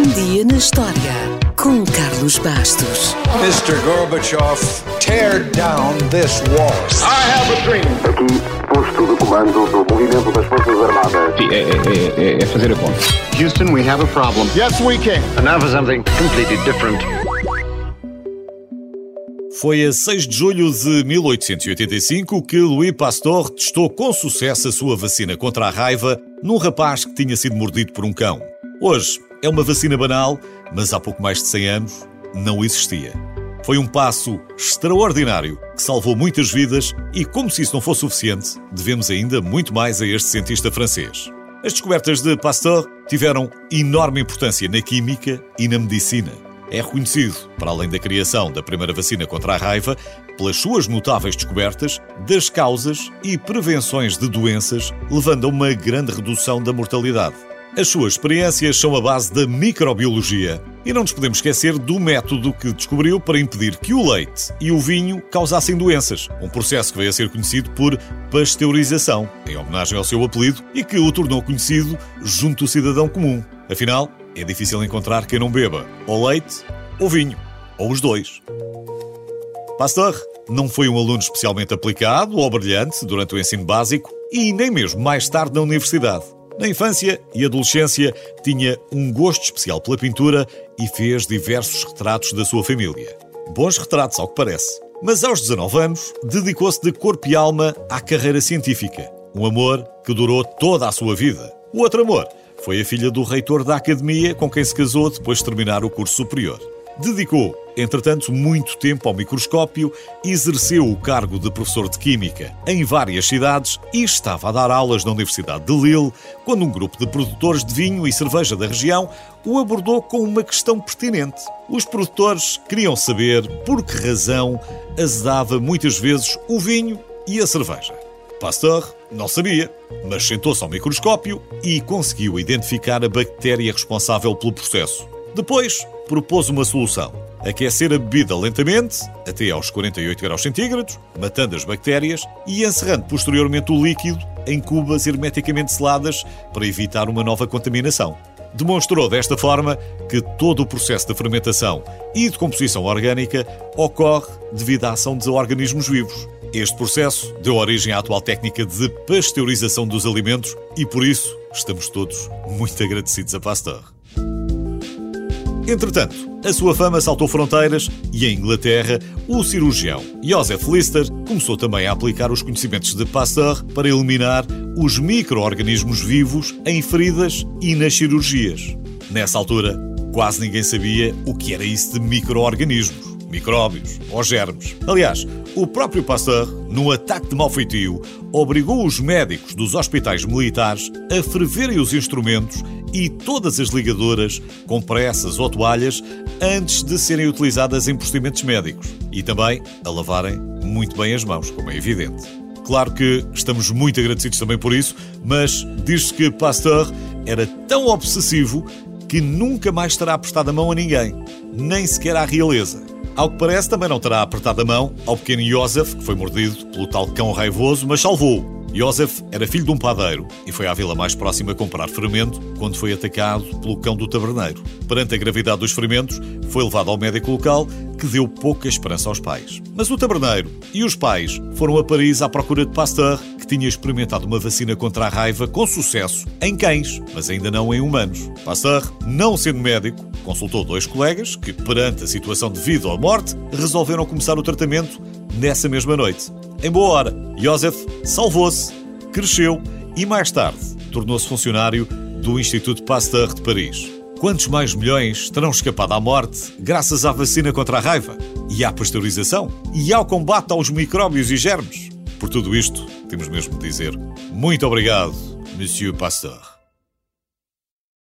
Um dia na história com Carlos Bastos. Mr. Gorbachev, tear down this wall. I have a dream. Aqui, posto de comando do movimento das Forças Armadas. Sim, é, é, é, é fazer a conta. Houston, we have a problem. Yes, we can. And now for something completely different. Foi a 6 de julho de 1885 que Louis Pasteur testou com sucesso a sua vacina contra a raiva num rapaz que tinha sido mordido por um cão. Hoje é uma vacina banal, mas há pouco mais de 100 anos não existia. Foi um passo extraordinário que salvou muitas vidas e, como se isso não fosse suficiente, devemos ainda muito mais a este cientista francês. As descobertas de Pasteur tiveram enorme importância na química e na medicina. É reconhecido, para além da criação da primeira vacina contra a raiva, pelas suas notáveis descobertas das causas e prevenções de doenças, levando a uma grande redução da mortalidade. As suas experiências são a base da microbiologia e não nos podemos esquecer do método que descobriu para impedir que o leite e o vinho causassem doenças, um processo que veio a ser conhecido por pasteurização, em homenagem ao seu apelido, e que o tornou conhecido junto do cidadão comum. Afinal, é difícil encontrar quem não beba ou leite ou vinho, ou os dois. Pasteur não foi um aluno especialmente aplicado ou brilhante durante o ensino básico e nem mesmo mais tarde na universidade. Na infância e adolescência tinha um gosto especial pela pintura e fez diversos retratos da sua família. Bons retratos, ao que parece. Mas aos 19 anos, dedicou-se de corpo e alma à carreira científica. Um amor que durou toda a sua vida. O outro amor foi a filha do reitor da academia com quem se casou depois de terminar o curso superior. Dedicou, entretanto, muito tempo ao microscópio, exerceu o cargo de professor de Química em várias cidades e estava a dar aulas na Universidade de Lille quando um grupo de produtores de vinho e cerveja da região o abordou com uma questão pertinente. Os produtores queriam saber por que razão azedava muitas vezes o vinho e a cerveja. Pasteur não sabia, mas sentou-se ao microscópio e conseguiu identificar a bactéria responsável pelo processo. Depois, propôs uma solução: aquecer a bebida lentamente, até aos 48 graus centígrados, matando as bactérias e encerrando posteriormente o líquido em cubas hermeticamente seladas para evitar uma nova contaminação. Demonstrou desta forma que todo o processo de fermentação e de composição orgânica ocorre devido à ação de organismos vivos. Este processo deu origem à atual técnica de pasteurização dos alimentos e, por isso, estamos todos muito agradecidos a Pasteur. Entretanto, a sua fama saltou fronteiras e, em Inglaterra, o cirurgião Joseph Lister começou também a aplicar os conhecimentos de Pasteur para eliminar os micro-organismos vivos em feridas e nas cirurgias. Nessa altura, quase ninguém sabia o que era isso de micro-organismos micróbios ou germes. Aliás, o próprio Pasteur, num ataque de malfeitio, obrigou os médicos dos hospitais militares a ferverem os instrumentos e todas as ligadoras, compressas ou toalhas antes de serem utilizadas em procedimentos médicos e também a lavarem muito bem as mãos, como é evidente. Claro que estamos muito agradecidos também por isso, mas diz-se que Pasteur era tão obsessivo que nunca mais terá prestado a mão a ninguém, nem sequer à realeza. Ao que parece, também não terá apertado a mão ao pequeno Joseph, que foi mordido pelo tal cão raivoso, mas salvou-o. Joseph era filho de um padeiro e foi à vila mais próxima comprar fermento quando foi atacado pelo cão do taberneiro. Perante a gravidade dos ferimentos, foi levado ao médico local que deu pouca esperança aos pais. Mas o taberneiro e os pais foram a Paris à procura de Pasteur, que tinha experimentado uma vacina contra a raiva com sucesso em cães, mas ainda não em humanos. Pasteur, não sendo médico, consultou dois colegas que, perante a situação de vida ou morte, resolveram começar o tratamento nessa mesma noite. Em boa hora, Joseph salvou-se, cresceu e mais tarde tornou-se funcionário do Instituto Pasteur de Paris. Quantos mais milhões terão escapado à morte graças à vacina contra a raiva e à pasteurização e ao combate aos micróbios e germes? Por tudo isto, temos mesmo de dizer muito obrigado, Monsieur Pasteur.